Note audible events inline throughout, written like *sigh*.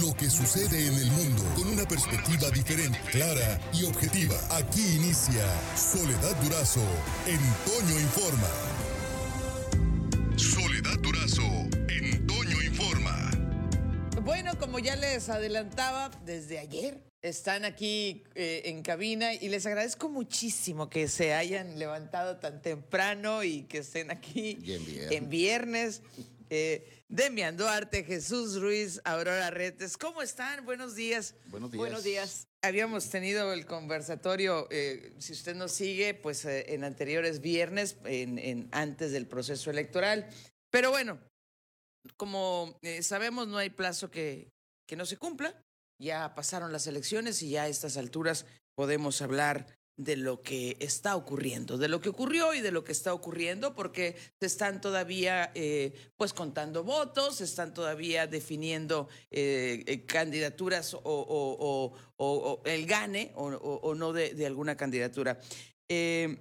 lo que sucede en el mundo con una perspectiva diferente, clara y objetiva. Aquí inicia Soledad Durazo en Toño Informa. Soledad Durazo en Toño Informa. Bueno, como ya les adelantaba desde ayer, están aquí eh, en cabina y les agradezco muchísimo que se hayan levantado tan temprano y que estén aquí Y en viernes. en viernes. Eh, Demian Duarte, Jesús Ruiz, Aurora Retes, ¿cómo están? Buenos días. Buenos días. Buenos días. Habíamos tenido el conversatorio, eh, si usted nos sigue, pues eh, en anteriores viernes, en, en- antes del proceso electoral. Pero bueno, como eh, sabemos, no hay plazo que, que no se cumpla. Ya pasaron las elecciones y ya a estas alturas podemos hablar de lo que está ocurriendo, de lo que ocurrió y de lo que está ocurriendo, porque se están todavía eh, pues contando votos, se están todavía definiendo eh, eh, candidaturas o, o- o- o- o el gane o, no de, de alguna candidatura. Eh,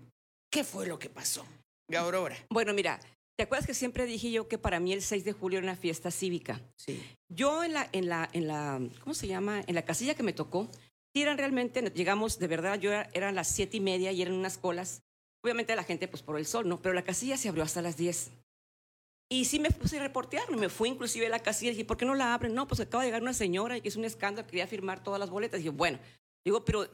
¿Qué fue lo que pasó? Aurora. Bueno, mira, ¿te acuerdas que siempre dije yo que para mí el 6 de julio era una fiesta cívica? Sí. Yo en la, en la, en la, ¿cómo se llama? En la casilla que me tocó, sí eran realmente, llegamos, de verdad, yo era, eran las siete y media y eran unas colas. Obviamente la gente, pues por el sol, ¿no? Pero la casilla se abrió hasta las 10. Y sí me puse a reportear, me fui inclusive a la casilla y dije, ¿por qué no la abren? No, pues acaba de llegar una señora y que es un escándalo, quería firmar todas las boletas. Y dije, bueno, digo, pero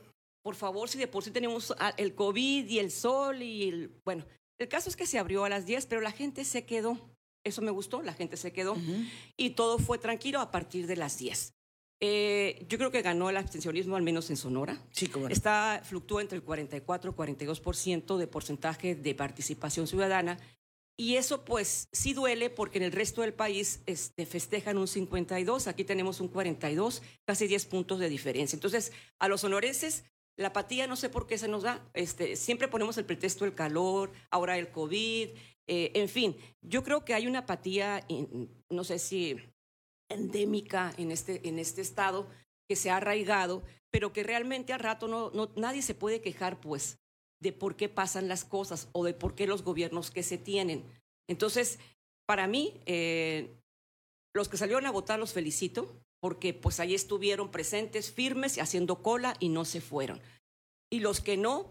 por favor, si de por sí tenemos el COVID y el sol y el, bueno, el caso es que se abrió a las 10, pero la gente se quedó. Eso me gustó, la gente se quedó y todo fue tranquilo a partir de las 10. Eh, yo creo que ganó el abstencionismo, al menos en Sonora. Sí, cómo no. Está, fluctúa entre el 44 y 42% de porcentaje de participación ciudadana. Y eso pues sí duele porque en el resto del país este, festejan un 52, aquí tenemos un 42, casi 10 puntos de diferencia. Entonces, a los sonorenses, la apatía no sé por qué se nos da. Este, siempre ponemos el pretexto del calor, ahora el COVID, eh, en fin, yo creo que hay una apatía, no sé si endémica en este, en este estado que se ha arraigado, pero que realmente al rato no, no, nadie se puede quejar, pues, de por qué pasan las cosas o de por qué los gobiernos que se tienen. Entonces, para mí, eh, los que salieron a votar los felicito, porque pues ahí estuvieron presentes, firmes, y haciendo cola y no se fueron. Y los que no,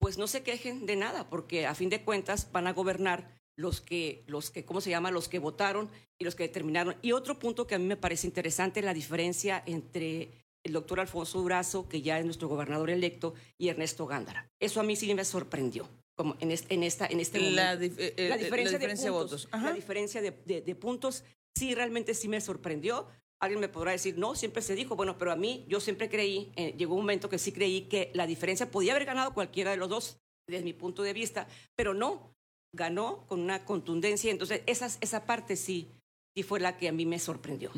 pues no se quejen de nada, porque a fin de cuentas van a gobernar los que, los que, ¿cómo se llama? Los que votaron y los que determinaron. Y otro punto que a mí me parece interesante, la diferencia entre el doctor Alfonso Durazo, que ya es nuestro gobernador electo, y Ernesto Gándara. Eso a mí sí me sorprendió, como en, este, en, esta, en este La momento. dif- eh, eh, la diferencia, la diferencia de, de puntos, votos. Ajá. La diferencia de, de- de puntos sí realmente sí me sorprendió. Alguien me podrá decir, no, siempre se dijo, bueno, pero a mí yo siempre creí, eh, llegó un momento que sí creí que la diferencia podía haber ganado cualquiera de los dos, desde mi punto de vista, pero no, ganó con una contundencia. Entonces, esas, esa parte sí, sí fue la que a mí me sorprendió.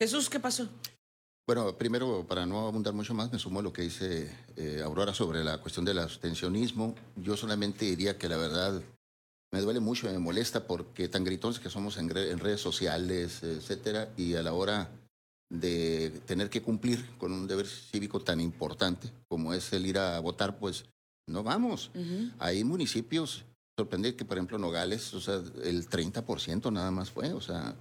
Jesús, ¿qué pasó? Bueno, primero, para no abundar mucho más, me sumo a lo que dice eh, Aurora sobre la cuestión del abstencionismo. Yo solamente diría que la verdad me duele mucho, me molesta porque tan gritones que somos en, re- en redes sociales, etcétera, y a la hora de tener que cumplir con un deber cívico tan importante como es el ir a votar, pues no vamos. Hay municipios, sorprende que por ejemplo Nogales, o sea, el 30% nada más fue, o sea...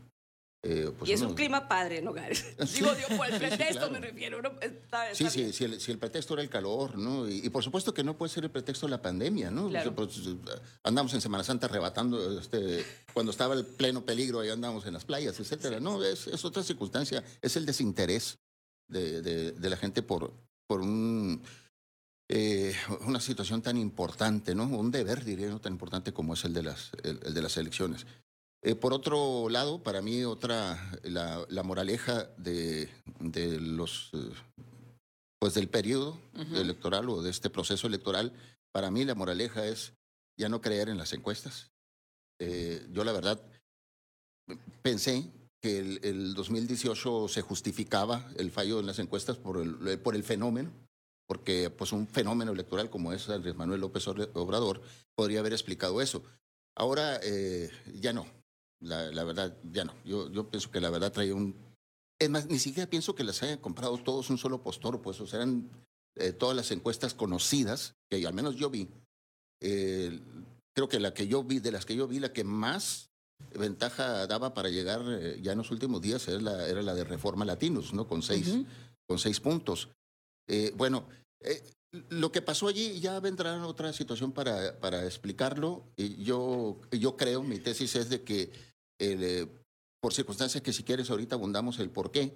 eh, pues y es un clima padre, ¿no, Gares? *laughs* Sí. Digo, digo, por el *laughs* Sí, sí, pretexto claro. me refiero. ¿no? Está- Sí, está sí, bien. si el, si el pretexto era el calor, ¿no? Y, y por supuesto que no puede ser el pretexto la pandemia, ¿no? Claro. O sea, pues, andamos en Semana Santa arrebatando, este, cuando estaba el pleno peligro, ahí andamos en las playas, etcétera. No, es, es otra circunstancia, es el desinterés de, de- de la gente por, por un, eh, una situación tan importante, ¿no? Un deber, diría, ¿no? tan importante como es el de las, el- el de las elecciones. Eh, por otro lado, para mí otra, la, la moraleja de, de los, eh, pues del periodo electoral o de este proceso electoral, para mí la moraleja es ya no creer en las encuestas. Eh, yo la verdad pensé que el, el 2018 se justificaba el fallo en las encuestas por el, por el fenómeno, porque pues un fenómeno electoral como es Andrés Manuel López Obrador podría haber explicado eso. Ahora eh, ya no, la, la, verdad ya no. Yo, yo pienso que la verdad traía un... Es más, ni siquiera pienso que las hayan comprado todos un solo postor, pues o sea, eran eh, todas las encuestas conocidas, que al menos yo vi. Eh, creo que la que yo vi, de las que yo vi, la que más ventaja daba para llegar eh, ya en los últimos días era la, era la de Reforma Latinos, ¿no? Con seis, con seis puntos. Eh, bueno, eh, lo que pasó allí ya vendrá otra situación para, para explicarlo. Y yo, yo creo, mi tesis es de que el, por circunstancias que si quieres ahorita abundamos el por qué,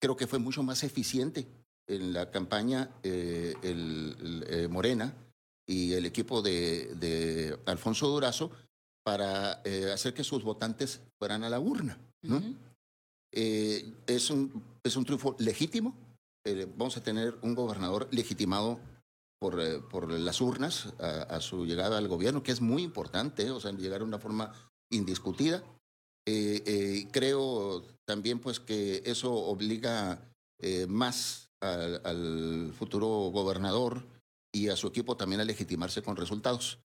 creo que fue mucho más eficiente en la campaña el, el Morena y el equipo de, de Alfonso Durazo para eh, hacer que sus votantes fueran a la urna. ¿no? eh, es, un, es un triunfo legítimo. Eh, vamos a tener un gobernador legitimado por, eh, por las urnas a, su llegada al gobierno, que es muy importante, o sea, llegar de una forma indiscutida. creo también pues que eso obliga más al, al futuro gobernador y a su equipo también a legitimarse con resultados.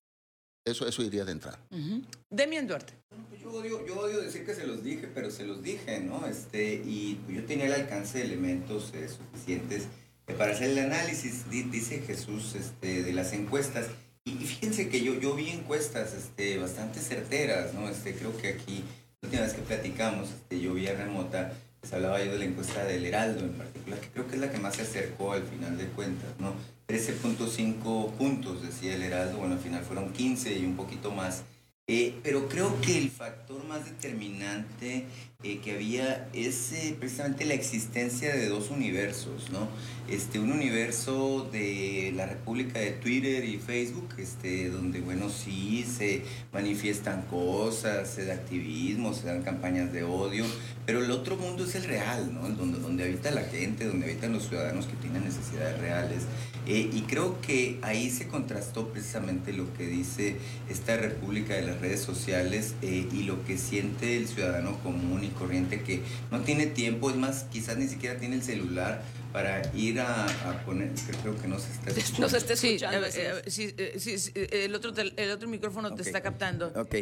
Eso, eso iría de entrada. Uh -huh. Demian Duarte. Yo, odio, yo odio decir que se los dije, pero se los dije, ¿no? Este, y yo tenía el alcance de elementos eh, suficientes eh, para hacer el análisis, dice Jesús, este, de las encuestas. Y, y, fíjense que yo, yo vi encuestas este, bastante certeras, ¿no? Este, creo que aquí, la última vez que platicamos, este, yo vi a remota, les hablaba yo de la encuesta del Heraldo en particular, que creo que es la que más se acercó al final de cuentas, ¿no? 13.5 puntos, decía el Heraldo, bueno, al final fueron 15 y un poquito más. Eh, pero creo que el factor más determinante eh, que había es eh, precisamente la existencia de dos universos, ¿no? Este, un universo de la República de Twitter y Facebook, este, donde, bueno, sí se manifiestan cosas, se da activismo, se dan campañas de odio, pero el otro mundo es el real, ¿no? Donde, donde habita la gente, donde habitan los ciudadanos que tienen necesidades reales. Eh, y creo que ahí se contrastó precisamente lo que dice esta República de las redes sociales eh, y lo que siente el ciudadano común y corriente que no tiene tiempo, es más, quizás ni siquiera tiene el celular para ir a, a poner, creo que no se está escuchando. No se está escuchando. Sí, eh, sí, sí, sí el, otro, el otro micrófono okay. te está captando. Ok,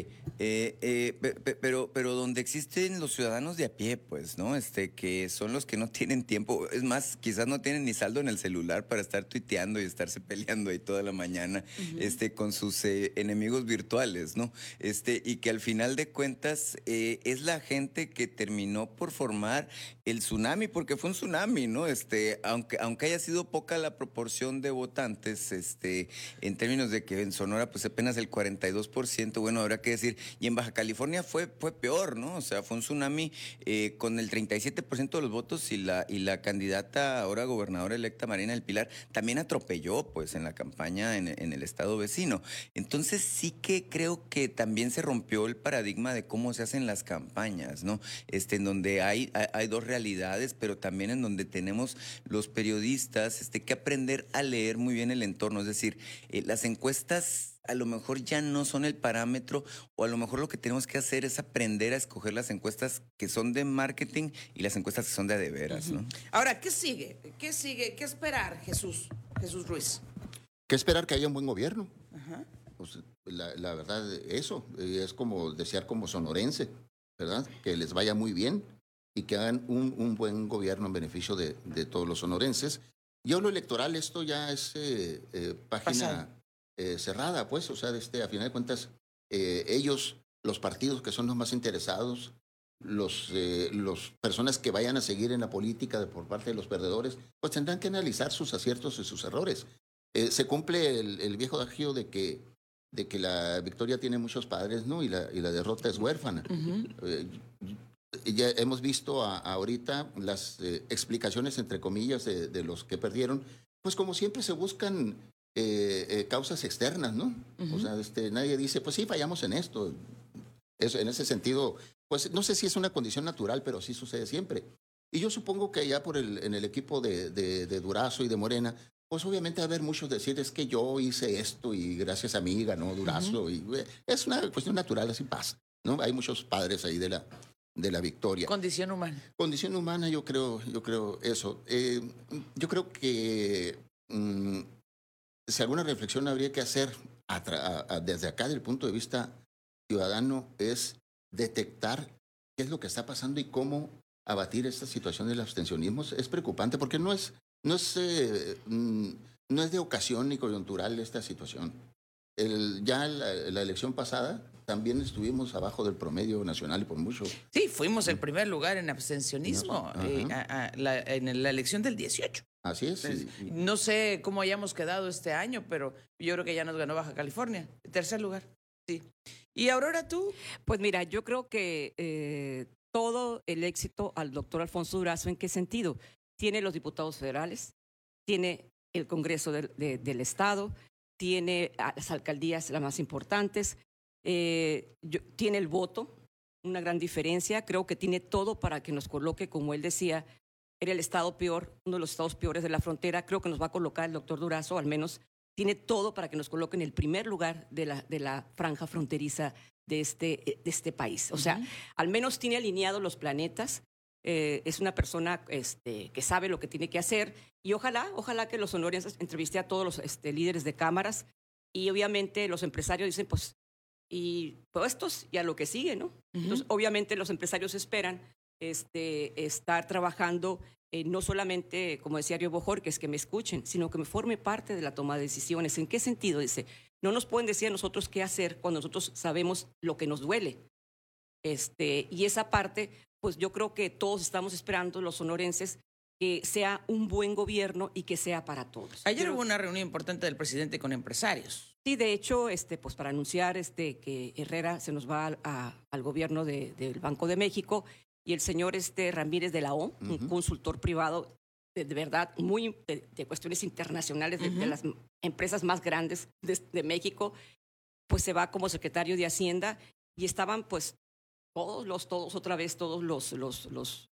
pero, pero donde existen los ciudadanos de a pie, pues, ¿no? Este, que son los que no tienen tiempo, es más, quizás no tienen ni saldo en el celular para estar tuiteando y estarse peleando ahí toda la mañana uh -huh. este, con sus eh, enemigos virtuales, ¿no? Este, y que al final de cuentas eh, es la gente que terminó por formar el tsunami, porque fue un tsunami, ¿no? Este, aunque, aunque haya sido poca la proporción de votantes, este, en términos de que en Sonora, pues apenas el 42%, bueno, habrá que decir, y en Baja California fue, fue peor, ¿no? O sea, fue un tsunami eh, con el 37% de los votos y la, y la candidata ahora gobernadora electa Marina del Pilar también atropelló, pues, en la campaña en, en el estado vecino. Entonces sí que creo que también se rompió el paradigma de cómo se hacen las campañas, ¿no? Este, en donde hay, hay dos realidades, pero también en donde tenemos los periodistas este, que aprender a leer muy bien el entorno. Es decir, eh, las encuestas a lo mejor ya no son el parámetro o a lo mejor lo que tenemos que hacer es aprender a escoger las encuestas que son de marketing y las encuestas que son de a de veras, -huh. ¿no? Ahora, ¿qué sigue? ¿Qué sigue? ¿Qué esperar, Jesús? Jesús Ruiz. ¿Qué esperar que haya un buen gobierno? Pues, la, la, verdad, eso es como desear como sonorense, ¿verdad? Que les vaya muy bien y que hagan un, un buen gobierno en beneficio de, de, todos los sonorenses. Yo lo electoral, esto ya es eh, eh, página eh, cerrada, pues, o sea, este, a final de cuentas, ellos, los partidos que son los más interesados, los, los personas que vayan a seguir en la política de, por parte de los perdedores, pues tendrán que analizar sus aciertos y sus errores. se cumple el, el viejo adagio de que de que la victoria tiene muchos padres, ¿no? Y la, y la derrota es huérfana. Uh -huh. eh, ya hemos visto a, a ahorita las eh, explicaciones, entre comillas, de, de, los que perdieron, pues como siempre se buscan eh, eh, causas externas, ¿no? Uh -huh. O sea, este, nadie dice, pues sí, fallamos en esto. Eso, en ese sentido, pues no sé si es una condición natural, pero sí sucede siempre. Y yo supongo que ya por el, en el equipo de, de, de Durazo y de Morena, pues obviamente va a haber muchos decir, es que yo hice esto y gracias a mí ganó Durazo. Uh -huh. y, es una cuestión natural, así pasa. ¿no? Hay muchos padres ahí de la, de la victoria. Condición humana. Condición humana, yo creo, yo creo eso. Eh, yo creo que mm, si alguna reflexión habría que hacer a, a, desde acá, del punto de vista ciudadano, es detectar qué es lo que está pasando y cómo abatir esta situación del abstencionismo. Es preocupante porque no es, no es, eh, no es de ocasión ni coyuntural esta situación. El, ya la, la elección pasada también estuvimos abajo del promedio nacional y por mucho. Sí, fuimos el primer lugar en abstencionismo Ajá. eh, a- a la- en la elección del 18. Así es. Entonces, y- y- no sé cómo hayamos quedado este año, pero yo creo que ya nos ganó Baja California. Tercer lugar. Sí. Y Aurora, tú. Pues mira, yo creo que eh, todo el éxito al doctor Alfonso Durazo, ¿en qué sentido? Tiene los diputados federales, tiene el Congreso del, de- del Estado, tiene a las alcaldías las más importantes, eh, yo- tiene el voto, una gran diferencia. Creo que tiene todo para que nos coloque, como él decía, era el estado peor, uno de los estados peores de la frontera. Creo que nos va a colocar el doctor Durazo, al menos tiene todo para que nos coloque en el primer lugar de la, de la franja fronteriza de este, de este país. O sea, al menos tiene alineados los planetas. Eh, es una persona este, que sabe lo que tiene que hacer y ojalá, ojalá que los honores entreviste a todos los este, líderes de cámaras y obviamente los empresarios dicen, pues, y puestos y a lo que sigue, ¿no? Entonces, obviamente los empresarios esperan este, estar trabajando eh, no solamente, como decía Río Bojor, que es que me escuchen, sino que me forme parte de la toma de decisiones. ¿En qué sentido? Dice, no nos pueden decir a nosotros qué hacer cuando nosotros sabemos lo que nos duele. Este, y esa parte, pues yo creo que todos estamos esperando, los sonorenses, que sea un buen gobierno y que sea para todos. Ayer hubo una reunión importante del presidente con empresarios. Sí, de hecho, este, pues para anunciar este, que Herrera se nos va al, a- al gobierno de- del Banco de México y el señor este, Ramírez de la O, un consultor privado de, de verdad muy de, de cuestiones internacionales de, las empresas más grandes de, de México, pues se va como secretario de Hacienda y estaban pues todos los, todos otra vez, todos los, los, los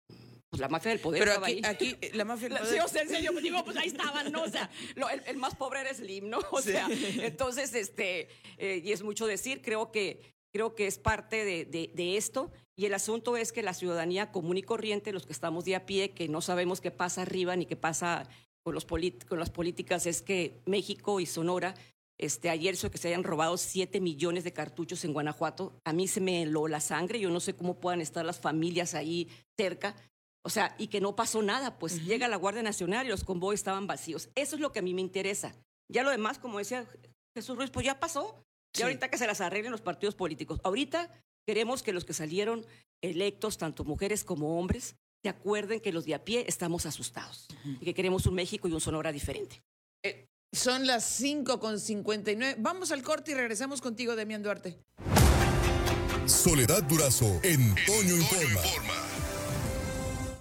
pues la mafia del poder Pero estaba aquí, ahí. aquí *laughs* la mafia del poder- Sí, o sea, en serio, pues digo, pues ahí estaban, ¿no? O sea, lo- el, el más pobre era Slim, ¿no? O sea, entonces, este, eh, y es mucho decir, creo que, creo que es parte de, de- de esto. Y el asunto es que la ciudadanía común y corriente, los que estamos de a pie, que no sabemos qué pasa arriba ni qué pasa con, los con las políticas, es que México y Sonora, este, ayer eso que se hayan robado 7 millones de cartuchos en Guanajuato, a mí se me heló la sangre, yo no sé cómo puedan estar las familias ahí cerca. O sea, y que no pasó nada, pues llega la Guardia Nacional y los convoyes estaban vacíos. Eso es lo que a mí me interesa. Ya lo demás, como decía Jesús Ruiz, pues ya pasó. Y Sí. ahorita que se las arreglen los partidos políticos. Ahorita queremos que los que salieron electos, tanto mujeres como hombres, se acuerden que los de a pie estamos asustados y que queremos un México y un Sonora diferente. Son las 5 con 59. Vamos al corte y regresamos contigo, Demian Duarte. Soledad Durazo en Toño Informa.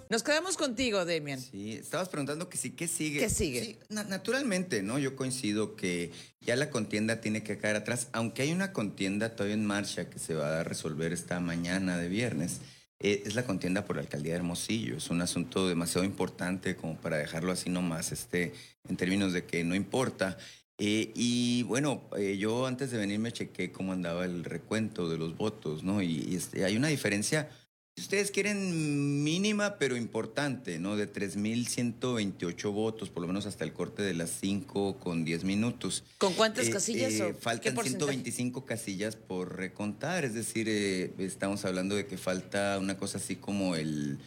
Nos quedamos contigo, Demian. Sí, estabas preguntando que sí, ¿qué sigue? ¿Qué sigue? Sí, na- naturalmente, ¿no? Yo coincido que ya la contienda tiene que caer atrás, aunque hay una contienda todavía en marcha que se va a resolver esta mañana de viernes. Eh, es la contienda por la alcaldía de Hermosillo. Es un asunto demasiado importante como para dejarlo así nomás, este, en términos de que no importa. Eh, y bueno, eh, yo antes de venir me chequé cómo andaba el recuento de los votos, ¿no? Y, y, este, hay una diferencia si ustedes quieren mínima pero importante, ¿no? De 3.128 votos, por lo menos hasta el corte de las 5 con 10 minutos. ¿Con cuántas Eh, casillas? eh, o qué faltan porcentaje? 125 casillas por recontar, es decir, eh, estamos hablando de que falta una cosa así como el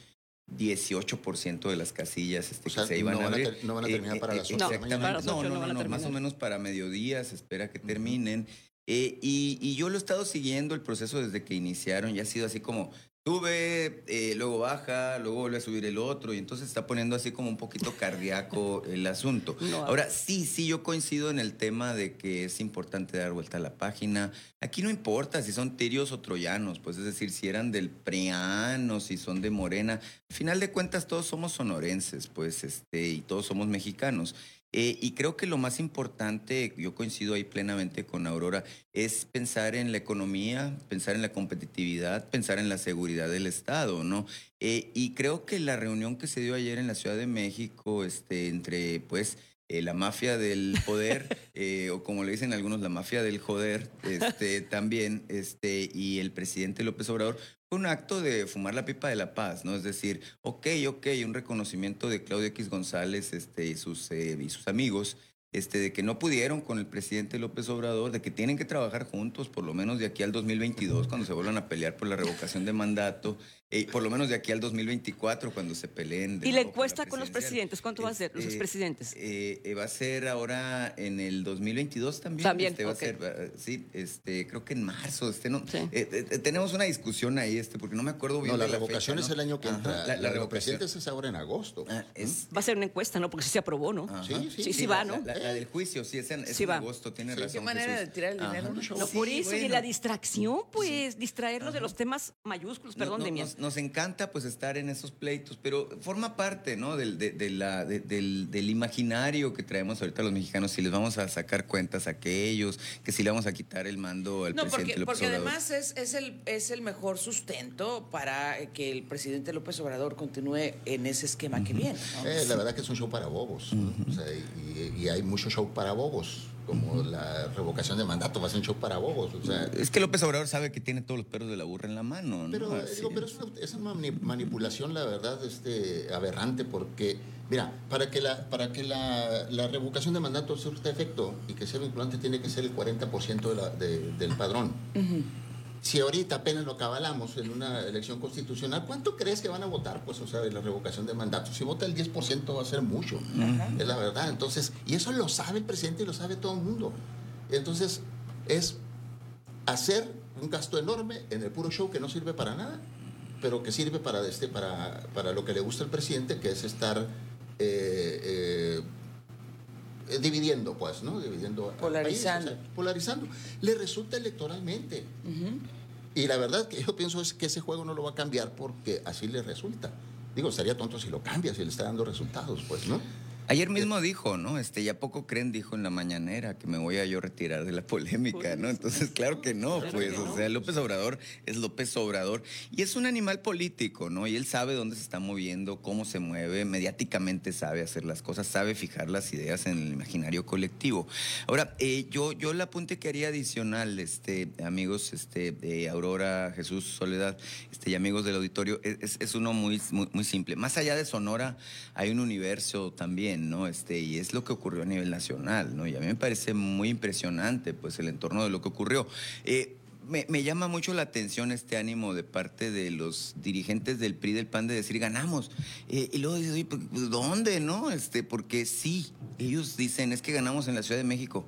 18% de las casillas este, O sea, que se iban no a van a abrir. no van a terminar para las ocho de la exactamente. mañana. Para las No, no, no van a no, no, más o menos para mediodía se espera que terminen. Eh, y, y yo lo he estado siguiendo el proceso desde que iniciaron y ha sido así como sube, eh, luego baja, luego vuelve a subir el otro y entonces está poniendo así como un poquito cardíaco *laughs* el asunto. No, Ahora, sí, sí, yo coincido en el tema de que es importante dar vuelta a la página. Aquí no importa si son tirios o troyanos, pues es decir, si eran del PRIAN o si son de Morena. Al final de cuentas, todos somos sonorenses, pues, este, y todos somos mexicanos. Eh, y creo que lo más importante, yo coincido ahí plenamente con Aurora, es pensar en la economía, pensar en la competitividad, pensar en la seguridad del Estado, ¿no? Eh, y creo que la reunión que se dio ayer en la Ciudad de México, este, entre, pues, eh, la mafia del poder, *laughs* eh, o como le dicen algunos, la mafia del joder, este, *laughs* también, este, y el presidente López Obrador, un acto de fumar la pipa de la paz, ¿no? Es decir, ok, ok, un reconocimiento de Claudio X González este, y, sus, eh, y sus amigos, este, de que no pudieron con el presidente López Obrador, de que tienen que trabajar juntos, por lo menos de aquí al 2022, cuando se vuelvan a pelear por la revocación de mandato, eh, por lo menos de aquí al 2024, cuando se peleen. de ¿Y la encuesta con los presidentes? ¿Cuánto va a ser, los Eh, expresidentes? eh, eh, va a ser ahora en el 2022 también. También, este, va ok. a ser, va- sí, este, creo que en marzo. Este, no, Sí. eh, eh, eh, tenemos una discusión ahí, este, porque no me acuerdo bien. No, la de revocación fecha, es ¿no? el año que Ajá, entra. La, La, la de los revocación. presidentes es ahora en agosto. Ah, es- Va a ser una encuesta, ¿no? Porque sí se aprobó, ¿no? Ajá. Sí, sí, Sí, va, ¿no? La, la del juicio, sí, es en, es Sí en va. agosto, tiene Sí. razón. Qué manera Jesús. de tirar el Ajá. dinero, ¿no? Sí, por eso, y la distracción, pues, distraernos de los temas mayúsculos, perdón, No- no- Demian. nos, nos encanta pues estar en esos pleitos, pero forma parte, ¿no? Del, de, de la, de- del, del imaginario que traemos ahorita los mexicanos, si les vamos a sacar cuentas a aquellos, que si le vamos a quitar el mando al No, presidente porque, López porque Obrador. además es, es, el, es el mejor sustento para eh, que el presidente López Obrador continúe en ese esquema que viene. ¿no? Eh, la verdad que es un show para bobos. ¿no? O sea, y, y hay mucho show para bobos, como la revocación de mandato va a ser un show para bobos. O sea, Es que López Obrador sabe que tiene todos los perros de la burra en la mano, ¿no? Pero, digo, pero es una, es una mani- manipulación, la verdad, este, aberrante, porque, mira, para que la, para que la, la revocación de mandato surta efecto y que sea vinculante, tiene que ser el 40% de la- de- del padrón. Si ahorita apenas lo acabalamos en una elección constitucional, ¿cuánto crees que van a votar? Pues, o sea, en la revocación de mandato. Si vota el 10% va a ser mucho. Es la verdad. Entonces, y eso lo sabe el presidente y lo sabe todo el mundo. Entonces, es hacer un gasto enorme en el puro show que no sirve para nada, pero que sirve para, este, para, para lo que le gusta al presidente, que es estar eh, eh, dividiendo, pues, ¿no? Dividiendo. Polarizando. país, o sea, polarizando. Le resulta electoralmente. Y la verdad que yo pienso es que ese juego no lo va a cambiar porque así le resulta. Digo, estaría tonto si lo cambia, si le está dando resultados, pues, ¿no? Ayer mismo dijo, ¿no? Este, ya poco creen, dijo en la mañanera, que me voy a yo retirar de la polémica, ¿no? Entonces, *laughs* claro que no, pues, o sea, López Obrador es López Obrador y es un animal político, ¿no? Y él sabe dónde se está moviendo, cómo se mueve, mediáticamente sabe hacer las cosas, sabe fijar las ideas en el imaginario colectivo. Ahora, eh, yo, yo el apunte que haría adicional, este, amigos, este, eh, Aurora, Jesús, Soledad, este, y amigos del auditorio, es, es- es uno muy, muy, muy simple. Más allá de Sonora, hay un universo también, ¿no? Este, y es lo que ocurrió a nivel nacional, ¿no? Y a mí me parece muy impresionante, pues, el entorno de lo que ocurrió. Eh, me, llama mucho la atención este ánimo de parte de los dirigentes del PRI del PAN de decir ganamos. Eh, y luego dices, oye, pues, ¿dónde, no? Este, porque sí, ellos dicen, es que ganamos en la Ciudad de México.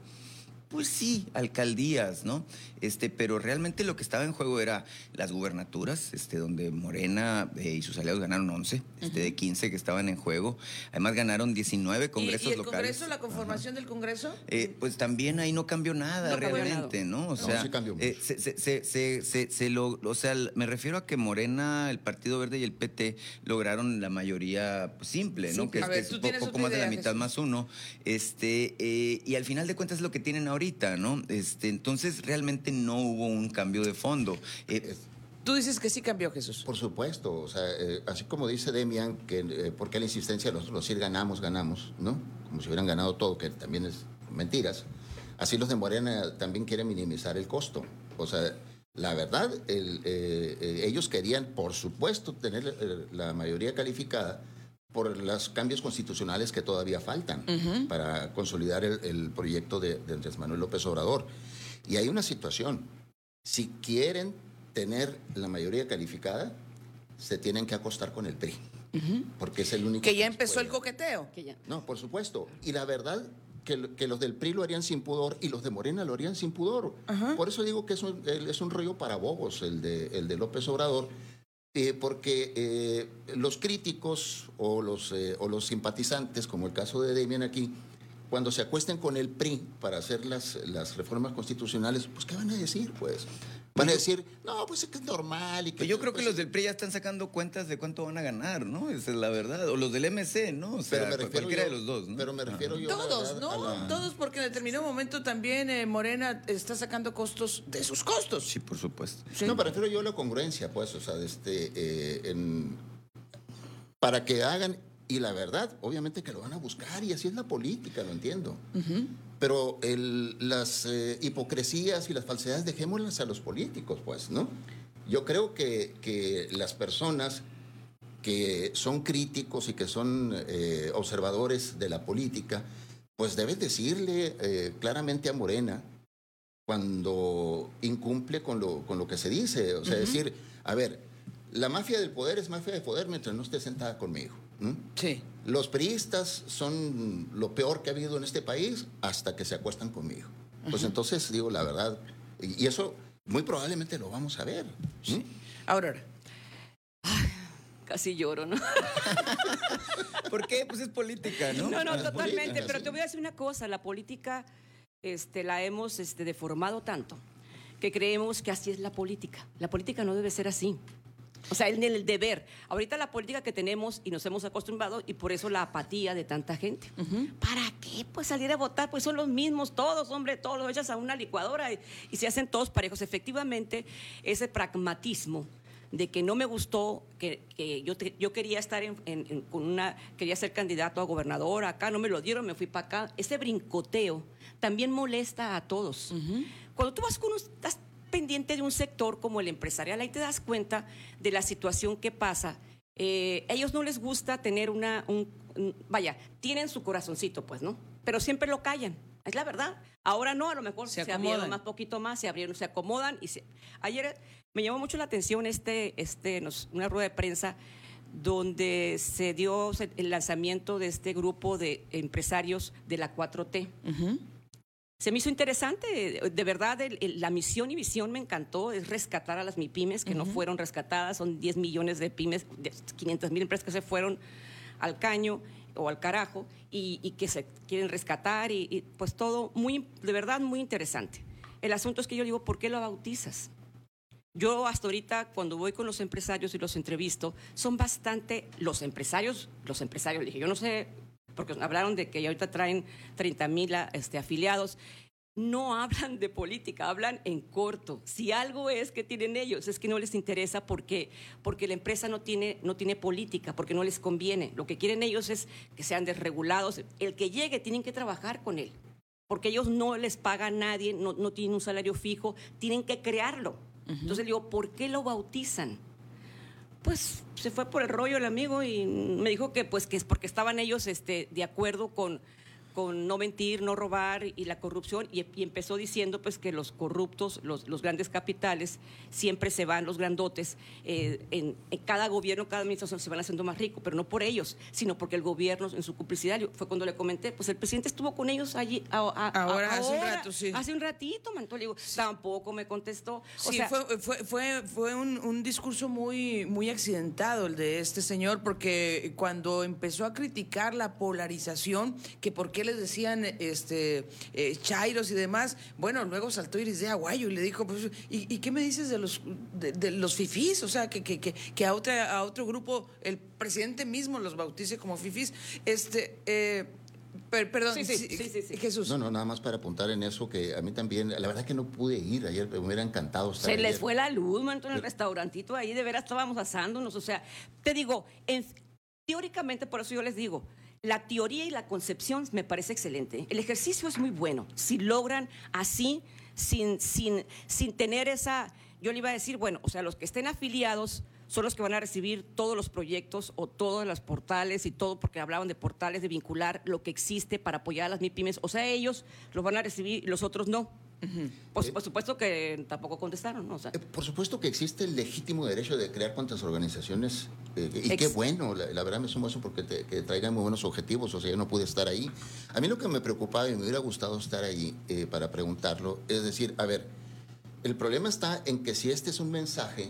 Pues sí, alcaldías, ¿no? Este, pero realmente lo que estaba en juego era las gubernaturas, este, donde Morena eh, y sus aliados ganaron 11, este, de 15 que estaban en juego. Además ganaron 19 ¿Y, congresos y el locales. Congreso, la conformación del Congreso? Eh, pues también ahí no cambió nada No cambió realmente, ¿no? O sea, sí cambió mucho. eh, se, se- se- se- se- se lo, o sea, me refiero a que Morena, el Partido Verde y el PT lograron la mayoría pues, simple, ¿no? Sí, Que a es, ver, que es poco más de la mitad Jesús. más uno. Este, eh, y al final de cuentas es lo que tienen ahorita, ¿no? Este, entonces realmente no hubo un cambio de fondo. Eh, Tú dices que sí cambió Jesús. Por supuesto, o sea, eh, así como dice Demian, que eh, porque la insistencia de nosotros decir ganamos, ganamos, ¿no? Como si hubieran ganado todo, que también es mentiras. Así los de Morena también quieren minimizar el costo. O sea, la verdad, el, eh, eh, ellos querían, por supuesto, tener eh, la mayoría calificada por los cambios constitucionales que todavía faltan para consolidar el, el proyecto de, de Andrés Manuel López Obrador. Y hay una situación. Si quieren tener la mayoría calificada, se tienen que acostar con el PRI. Porque es el único. Que ya empezó el coqueteo. Que ya. No, por supuesto. Y la verdad, que, lo- que los del PRI lo harían sin pudor y los de Morena lo harían sin pudor. Por eso digo que es un, es un rollo para bobos el de, el de López Obrador. Eh, porque eh, los críticos o los, eh, o los simpatizantes, como el caso de Demian aquí, cuando se acuesten con el PRI para hacer las, las reformas constitucionales, pues ¿qué van a decir? Pues van a decir, no, pues es que es normal. Y que Pues yo creo que pues, los del PRI ya están sacando cuentas de cuánto van a ganar, ¿no? Esa es la verdad. O los del MC, ¿no? O sea, Pero me refiero cualquiera yo- de los dos, ¿no? Pero me refiero yo. la Todos, verdad, ¿no? a la- Todos, porque en determinado momento también eh, Morena está sacando costos de sus costos. Sí, por supuesto. Sí. No, me refiero yo a la congruencia, pues, o sea, de este, eh, en- para que hagan, y la verdad, obviamente que lo van a buscar, y así es la política, lo entiendo. Pero el- las eh, hipocresías y las falsedades dejémoslas a los políticos, pues, ¿no? Yo creo que, que las personas que son críticos y que son eh, observadores de la política, pues deben decirle eh, claramente a Morena cuando incumple con lo, con lo que se dice. O sea, decir, a ver, la mafia del poder es mafia de poder mientras no esté sentada conmigo. ¿m? Sí. Los priistas son lo peor que ha habido en este país hasta que se acuestan conmigo. Pues entonces, digo, la verdad, y eso muy probablemente lo vamos a ver. ¿m? Aurora. Casi lloro, ¿no? *laughs* ¿Por qué? Pues es política, ¿no? No, no, totalmente. Pero sí. te voy a decir una cosa, la política este, la hemos este, deformado tanto que creemos que así es la política. La política no debe ser así. O sea, en el deber. Ahorita la política que tenemos y nos hemos acostumbrado y por eso la apatía de tanta gente. ¿Para qué? Pues salir a votar, pues son los mismos todos, hombre, todos los echas a una licuadora y, y se hacen todos parejos. Efectivamente, ese pragmatismo de que no me gustó, que, que yo, te- yo quería estar en, en- en- con una, quería ser candidato a gobernador, acá no me lo dieron, me fui para acá. Ese brincoteo también molesta a todos. Cuando tú vas con un, estás pendiente de un sector como el empresarial, ahí te das cuenta de la situación que pasa. Eh, ellos no les gusta tener una, un, vaya, tienen su corazoncito, pues, ¿no? Pero siempre lo callan. Es la verdad. Ahora no, a lo mejor Se se, abrieron más poquito más, se abrieron, se acomodan y se... Ayer me llamó mucho la atención este, este, nos- una rueda de prensa donde se dio el lanzamiento de este grupo de empresarios de la 4T. Se me hizo interesante, de verdad, el- el- la misión y visión me encantó, es rescatar a las MIPIMES que no fueron rescatadas, son 10 millones de pymes, de 500 mil empresas que se fueron al caño o al carajo y, y que se quieren rescatar y, y, pues todo muy, de verdad, muy interesante. El asunto es que yo digo, ¿por qué lo bautizas? Yo hasta ahorita, cuando voy con los empresarios y los entrevisto, son bastante los empresarios, los empresarios, dije, yo no sé, porque hablaron de que ahorita traen 30 mil este, afiliados. No *laughs* hablan de política, hablan en corto. Si algo es que tienen ellos, es que no les interesa porque, porque la empresa no tiene, no tiene política, porque no les conviene. Lo que quieren ellos es que sean desregulados. El que llegue tienen que trabajar con él, porque ellos no les paga a nadie, no, no tienen un salario fijo, tienen que crearlo. Entonces le digo, ¿por qué lo bautizan? Pues se fue por el rollo el amigo y me dijo que pues que es porque estaban ellos este, de acuerdo con, con no mentir, no robar y la corrupción y, y empezó diciendo pues que los corruptos, los, los grandes capitales, siempre se van, los grandotes, eh, en, en cada gobierno, cada administración se van haciendo más ricos, pero no por ellos, sino porque el gobierno en su complicidad, fue cuando le comenté, pues el presidente estuvo con ellos allí. a- a- a- Ahora, hace un rato, sí. Hace un ratito, man. Entonces le digo, tampoco me contestó. O Sí, sea, fue, fue, fue, fue un, un discurso muy, muy accidentado el de este señor, porque cuando empezó a criticar la polarización, que por qué les decían este eh, chairos y demás, bueno, luego saltó Iris de Aguayo y le dijo, pues, ¿y, y qué me dices de los de, de los fifís? O sea, que, que, que, que a, otra, a otro grupo el presidente mismo los bautice como fifís. Este, eh, per- perdón, Sí, sí, sí, sí, sí. Jesús. No, no, nada más para apuntar en eso que a mí también, la verdad que no pude ir ayer, me hubiera encantado estar Se les fue la luz, man, en el restaurantito ahí, de veras estábamos asándonos. O sea, te digo, en- teóricamente, por eso yo les digo, la teoría y la concepción me parece excelente. El ejercicio es muy bueno. Si logran así, sin, sin, sin tener esa. Yo le iba a decir, bueno, o sea, los que estén afiliados son los que van a recibir todos los proyectos o todos los portales y todo, porque hablaban de portales, de vincular lo que existe para apoyar a las MIPIMES. O sea, ellos los van a recibir y los otros no. Pues, por supuesto que tampoco contestaron, ¿no? O sea, Eh, Por supuesto que existe el legítimo derecho de crear cuantas organizaciones, eh, y Ex- qué bueno, la, la verdad me sumo a eso porque te, que traigan muy buenos objetivos, o sea, yo no pude estar ahí. A mí lo que me preocupaba y me hubiera gustado estar ahí eh, para preguntarlo, es decir, a ver, el problema está en que si este es un mensaje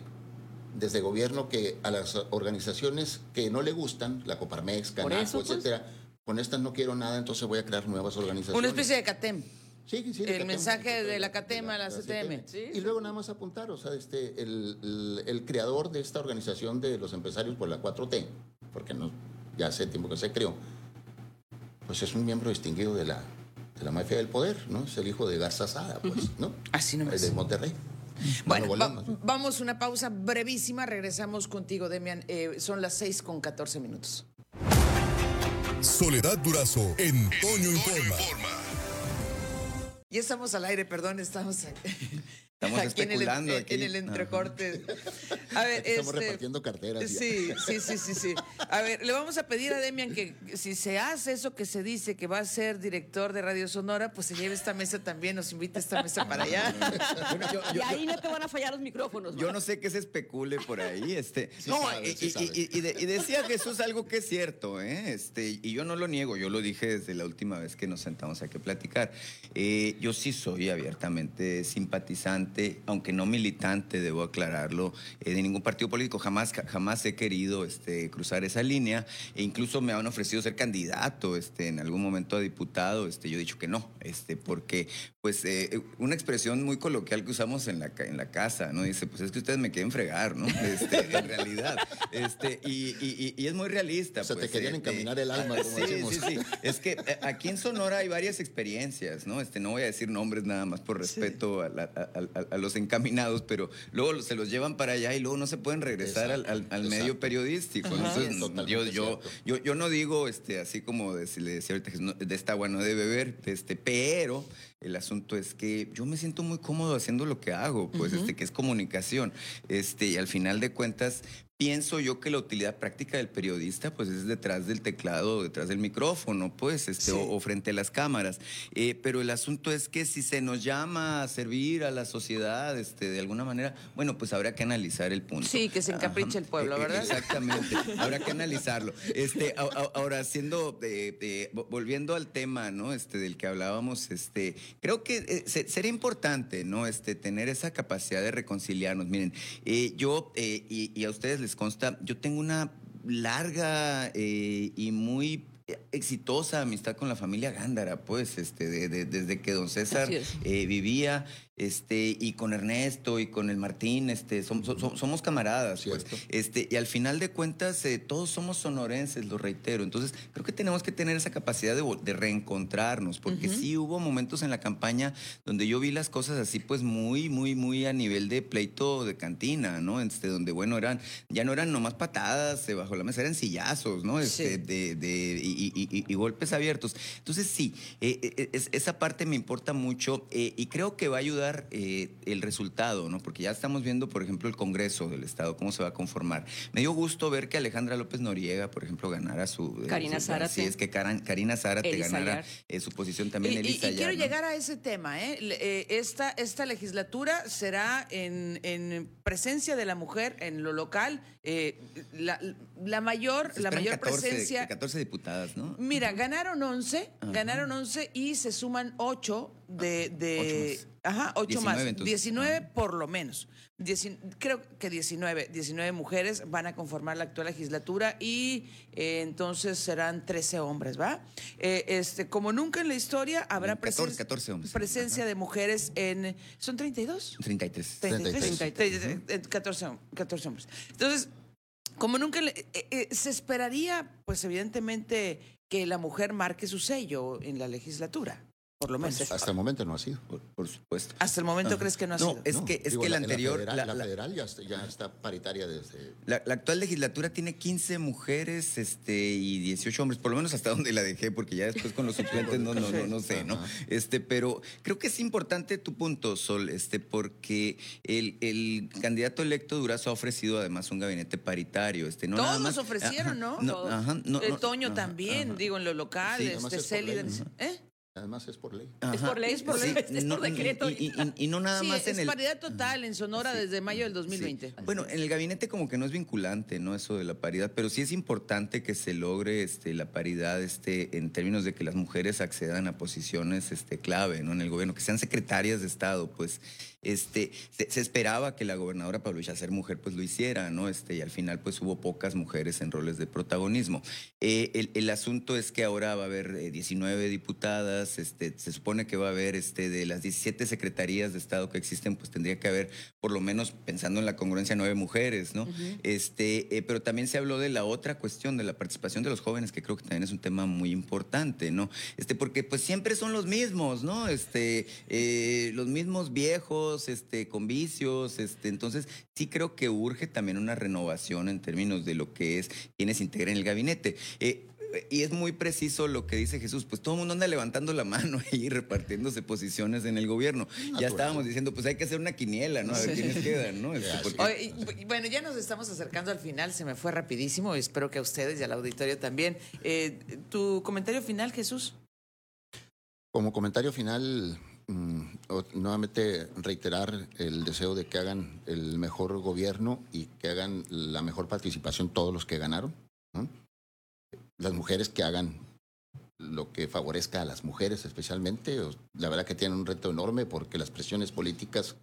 desde gobierno que a las organizaciones que no le gustan, la Coparmex, Por Canaco, eso, pues. etcétera, con estas no quiero nada, entonces voy a crear nuevas organizaciones. Una especie de CATEM. Sí, sí, el CATEM, mensaje de la de CATEM a la CTM. Sí, y luego nada más apuntar, o sea, este, el, el- el creador de esta organización de los empresarios por la 4T, porque no, ya hace tiempo que se creó, pues es un miembro distinguido de la, de la mafia del poder, ¿no? Es el hijo de Garza Sada, pues, ¿no? Así nomás. De Monterrey. Bueno, Nuevo va- León, ¿no? vamos a una pausa brevísima. Regresamos contigo, Demian. Eh, son las 6 con 14 minutos. Soledad Durazo en Toño Informa. Ya estamos al aire, perdón, estamos, estamos *laughs* Estamos Aquí en el- especulando. en, aquí. el entrecorte. *laughs* A ver, Estamos este, repartiendo carteras. ya. Sí, sí, sí, sí, sí. A ver, le vamos a pedir a Demian que si se hace eso que se dice que va a ser director de Radio Sonora, pues se lleve esta mesa también, nos invita a esta mesa para allá. *laughs* Bueno, yo- Y yo- ahí no te van a fallar los micrófonos. Yo ¿no? no sé qué se especule por ahí. Este, Sí no, sabe, y, sí y- y- y de- y decía Jesús algo que es cierto, ¿eh? este, y yo no lo niego, yo lo dije desde la última vez que nos sentamos aquí a platicar. Eh, yo sí soy abiertamente simpatizante, aunque no militante, debo aclararlo, eh, de ningún partido político. Jamás, jamás he querido este, cruzar esa línea. E incluso me han ofrecido ser candidato este, en algún momento a diputado. Este, yo he dicho que no, este, porque pues eh, una expresión muy coloquial que usamos en la, ca- en la casa, ¿no? Dice, pues es que ustedes me quieren fregar, ¿no? *laughs* Este, en realidad. Este, y, y- y- y es muy realista. O sea, te pues, querían eh, encaminar el alma, como sí, decimos. Sí, sí, Es que eh, aquí en Sonora hay varias experiencias, ¿no? Este, no voy a decir nombres nada más por respeto a, la- a- a- a los encaminados, pero luego se los llevan para allá y luego no se pueden regresar al, al- al Exacto, medio periodístico. Ajá. Entonces, totalmente yo, yo, yo, yo no digo este, así como de, si le decía ahorita, no, de esta agua no debe beber, este, pero el asunto es que yo me siento muy cómodo haciendo lo que hago, pues, este, que es comunicación. Este, y al final de cuentas, pienso yo que la utilidad práctica del periodista, pues, es detrás del teclado, detrás del micrófono, pues, este, Sí. o, o frente a las cámaras. Eh, pero el asunto es que si se nos llama a servir a la sociedad, este, de alguna manera, bueno, pues habrá que analizar el punto. Sí, que se encapriche el pueblo, Eh, eh, ¿verdad? Exactamente, habrá que analizarlo. Este, a- a- ahora, siendo, eh, eh, vo- volviendo al tema, ¿no? Este, del que hablábamos, este, creo que se- sería importante, ¿no? Este, tener esa capacidad de reconciliarnos. Miren, yo, y, y a ustedes les consta, yo tengo una larga eh, y muy exitosa amistad con la familia Gándara, pues, este, de- de- desde que don César eh, vivía, este, y con Ernesto y con el Martín, este, som- som- som- somos camaradas, pues. Este, y al final de cuentas, eh, todos somos sonorenses, lo reitero. Entonces, creo que tenemos que tener esa capacidad de, de reencontrarnos, porque sí hubo momentos en la campaña donde yo vi las cosas así, pues muy, muy, muy a nivel de pleito de cantina, ¿no? Este, donde, bueno, eran, ya no eran nomás patadas eh, bajo la mesa, eran sillazos, ¿no? Este, Sí. de, de- y, y- y- y golpes abiertos. Entonces, sí, eh, eh, es- esa parte me importa mucho eh, y creo que va a ayudar eh, el resultado, ¿no? Porque ya estamos viendo, por ejemplo, el Congreso del Estado, cómo se va a conformar. Me dio gusto ver que Alejandra López Noriega, por ejemplo, ganara su... eh, Karina su- Zárate. Sí, es que Karan- Karina Zárate Elisa ganara eh, su posición también. Y, Elisa y quiero Ayar, ¿no? llegar a ese tema, ¿eh? Esta, esta legislatura será en, en presencia de la mujer en lo local, eh, la, la mayor, la mayor 14, presencia. 14 diputadas, ¿no? Mira, ganaron 11, Ajá. ganaron 11 y se suman 8 de... Ajá, 8 más. 19 entonces. 19 Ajá. por lo menos. Dieci- creo que 19, 19 mujeres van a conformar la actual legislatura y eh, entonces serán 13 hombres, ¿va? Eh, este, como nunca en la historia habrá 14, presen- 14 hombres. presencia de mujeres en... ¿Son 32? 33. 33, 33. 33, eh, 14, hom- 14 hombres. Entonces, como nunca le- eh, eh, se esperaría, pues evidentemente, que la mujer marque su sello en la legislatura, por lo menos. Hasta el momento no ha sido. Por, por supuesto. Hasta el momento crees que no ha No, sido. es No, que, es digo, que la, anterior... federal, la- la la- federal ya, está, ya está paritaria desde... La, la actual legislatura tiene 15 mujeres este, y 18 hombres, por lo menos hasta donde la dejé, porque ya después con los *laughs* suplentes no, no, no, no sé, ¿no? Este, pero creo que es importante tu punto, Sol, este, porque el, el candidato electo Durazo ha ofrecido además un gabinete paritario. Este, no Todos nada más- nos ofrecieron, ¿no? Todos. ajá, no, el Toño también, ajá. digo, en lo local, Sí, este. ¿Eh? Además es por ley. Es por ley, es por ley, es no, por decreto y, y- y- y no nada sí, más es en el... paridad total en Sonora desde mayo del 2020. Sí. Bueno, en el gabinete como que no es vinculante, ¿no? Eso de la paridad, pero sí es importante que se logre este, la paridad este, en términos de que las mujeres accedan a posiciones este, clave, ¿no? En el gobierno, que sean secretarias de Estado, pues. Este, se, se esperaba que la gobernadora Pablo ser mujer, pues lo hiciera, ¿no? Este, y al final, pues hubo pocas mujeres en roles de protagonismo. Eh, el, el asunto es que ahora va a haber eh, 19 diputadas, este, se supone que va a haber este, de las 17 secretarías de Estado que existen, pues tendría que haber, por lo menos pensando en la congruencia, nueve mujeres, ¿no? este, eh, pero también se habló de la otra cuestión, de la participación de los jóvenes, que creo que también es un tema muy importante, ¿no? Este, porque pues siempre son los mismos, ¿no? Este, eh, los mismos viejos, este, con vicios, este, entonces sí creo que urge también una renovación en términos de lo que es quienes integren el gabinete. Eh, y es muy preciso lo que dice Jesús, pues todo el mundo anda levantando la *laughs* mano y repartiéndose posiciones en el gobierno. Ya estábamos diciendo, pues hay que hacer una quiniela, ¿no? A ver quiénes quedan, ¿no? *laughs* Este, bueno, ya nos estamos acercando al final, se me fue rapidísimo, espero que a ustedes y al auditorio también. Eh, ¿Tu comentario final, Jesús? Como comentario final, mm, nuevamente reiterar el deseo de que hagan el mejor gobierno y que hagan la mejor participación todos los que ganaron. Las mujeres que hagan lo que favorezca a las mujeres especialmente. La verdad que tienen un reto enorme porque las presiones políticas,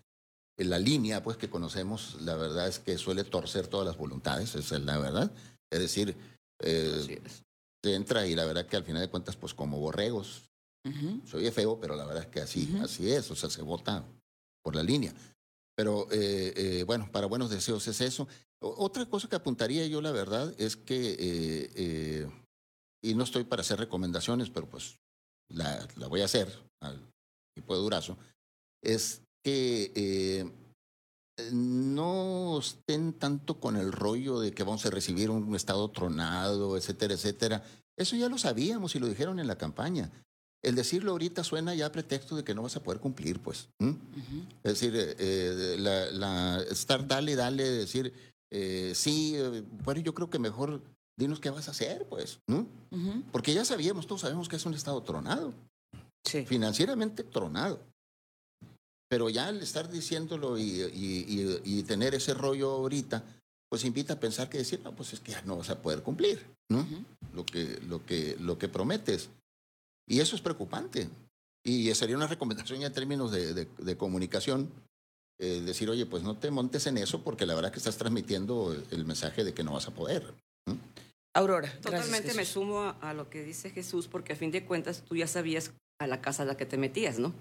en la línea pues que conocemos, la verdad es que suele torcer todas las voluntades, esa es la verdad. Es decir, eh, se entra y la verdad que al final de cuentas pues como borregos soy feo, pero la verdad es que así, así es, o sea, se vota por la línea. Pero eh, eh, bueno, para buenos deseos es eso. otra cosa que apuntaría yo, la verdad, es que, eh, y no estoy para hacer recomendaciones, pero pues la, la voy a hacer al equipo de Durazo, es que no estén tanto con el rollo de que vamos a recibir un Estado tronado, etcétera, etcétera. Eso ya lo sabíamos y lo dijeron en la campaña el decirlo ahorita suena ya a pretexto de que no vas a poder cumplir, pues. Es decir, eh, eh, la, estar dale, dale, decir, eh, sí, bueno, yo creo que mejor dinos qué vas a hacer, pues. Porque ya sabíamos, todos sabemos que es un Estado tronado. Sí. Financieramente tronado. Pero ya al estar diciéndolo y, tener ese rollo ahorita, pues invita a pensar que decir, no, pues es que ya no vas a poder cumplir, ¿no? lo, que, lo, que, lo que prometes. Y eso es preocupante. Y sería una recomendación ya en términos de, comunicación, eh, decir, oye, pues no te montes en eso porque la verdad que estás transmitiendo el mensaje de que no vas a poder. Aurora. Totalmente me sumo a, lo que dice Jesús porque a fin de cuentas tú ya sabías a la casa a la que te metías, ¿no?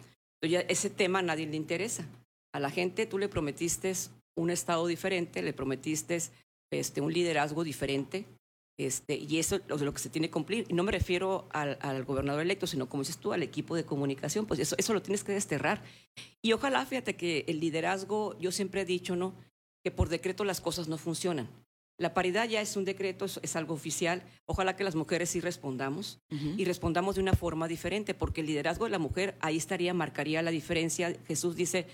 ya ese tema a nadie le interesa. A la gente tú le prometiste un estado diferente, le prometiste este, un liderazgo diferente, este, y eso es lo que se tiene que cumplir. Y no me refiero al, gobernador electo, sino como dices tú, al equipo de comunicación, pues eso, eso lo tienes que desterrar. Y ojalá, fíjate que el liderazgo, yo siempre he dicho, ¿no? Que por decreto las cosas no funcionan. La paridad ya es un decreto, es, algo oficial. Ojalá que las mujeres sí respondamos y respondamos de una forma diferente, porque el liderazgo de la mujer ahí estaría, marcaría la diferencia. Jesús dice,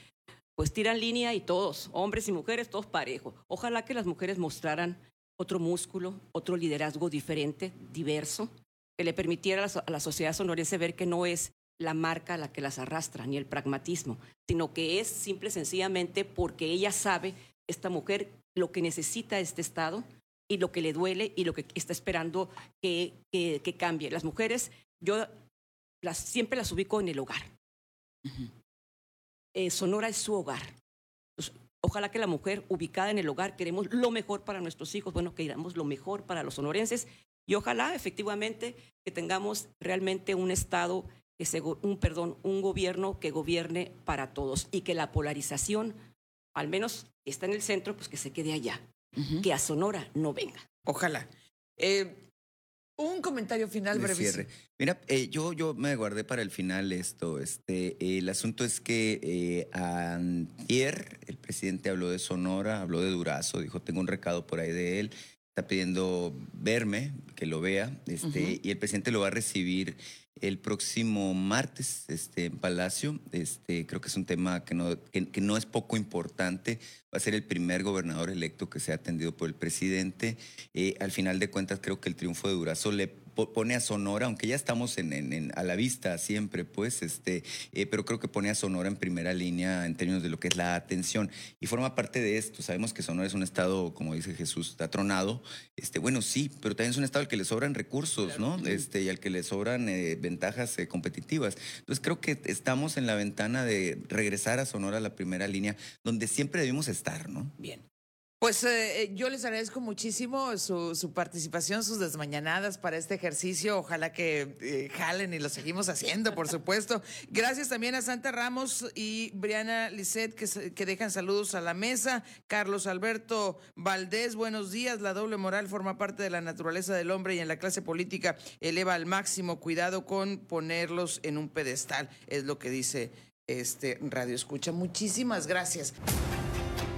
pues tiran línea y todos, hombres y mujeres, todos parejos. Ojalá que las mujeres mostraran otro músculo, otro liderazgo diferente, diverso, que le permitiera a la, sociedad sonorense ver que no es la marca la que las arrastra, ni el pragmatismo, sino que es simple y sencillamente porque ella sabe, esta mujer, lo que necesita este Estado y lo que le duele y lo que está esperando que, que, cambie. Las mujeres, yo las, siempre las ubico en el hogar. Eh, Sonora es su hogar. Ojalá que la mujer ubicada en el hogar queremos lo mejor para nuestros hijos, bueno, que queramos lo mejor para los sonorenses y ojalá efectivamente que tengamos realmente un Estado, que un, perdón, un gobierno que gobierne para todos y que la polarización, al menos está en el centro, pues que se quede allá, que a Sonora no venga. Ojalá. Eh, un comentario final brevísimo. Mira, eh, yo, yo me guardé para el final esto. Este, el asunto es que eh, antier el presidente habló de Sonora, habló de Durazo, dijo, tengo un recado por ahí de él, está pidiendo verme, que lo vea, este, y el presidente lo va a recibir el próximo martes este, en Palacio. Este, creo que es un tema que no, que, no es poco importante. Va a ser el primer gobernador electo que sea atendido por el presidente. Eh, al final de cuentas, creo que el triunfo de Durazo le pone a Sonora, aunque ya estamos en, a la vista siempre, pues, este, eh, pero creo que pone a Sonora en primera línea en términos de lo que es la atención y forma parte de esto. Sabemos que Sonora es un estado, como dice Jesús, atronado. Este, bueno, sí, pero también es un estado al que le sobran recursos, ¿no? Este, y al que le sobran eh, ventajas eh, competitivas. Entonces creo que estamos en la ventana de regresar a Sonora a la primera línea, donde siempre debimos estar, ¿no? Bien. Pues eh, eh, yo les agradezco muchísimo su, participación, sus desmañanadas para este ejercicio. Ojalá que eh, jalen y lo seguimos haciendo, por supuesto. Gracias también a Santa Ramos y Briana Lisset que, que dejan saludos a la mesa. Carlos Alberto Valdés, buenos días. La doble moral forma parte de la naturaleza del hombre y en la clase política eleva al máximo. Cuidado con ponerlos en un pedestal, es lo que dice este Radio Escucha. Muchísimas gracias.